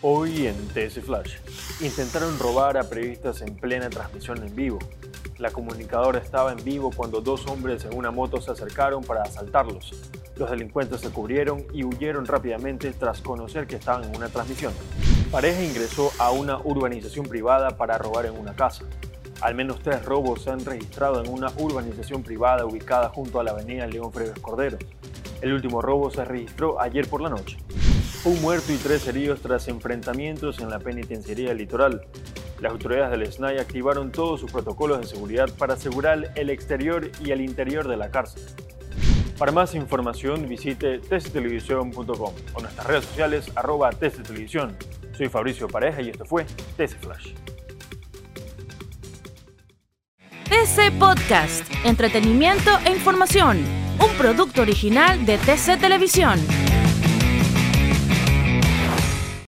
Hoy en TS Flash, intentaron robar a periodistas en plena transmisión en vivo. La comunicadora estaba en vivo cuando dos hombres en una moto se acercaron para asaltarlos. Los delincuentes se cubrieron y huyeron rápidamente tras conocer que estaban en una transmisión. Pareja ingresó a una urbanización privada para robar en una casa. Al menos tres robos se han registrado en una urbanización privada ubicada junto a la avenida León Freves Cordero. El último robo se registró ayer por la noche. Un muerto y tres heridos tras enfrentamientos en la penitenciaría litoral. Las autoridades del SNAI activaron todos sus protocolos de seguridad para asegurar el exterior y el interior de la cárcel. Para más información visite tctelevisión.com o nuestras redes sociales arroba tctelevisión. Soy Fabricio Pareja y esto fue TC Flash. TC Podcast, entretenimiento e información, un producto original de TC Televisión.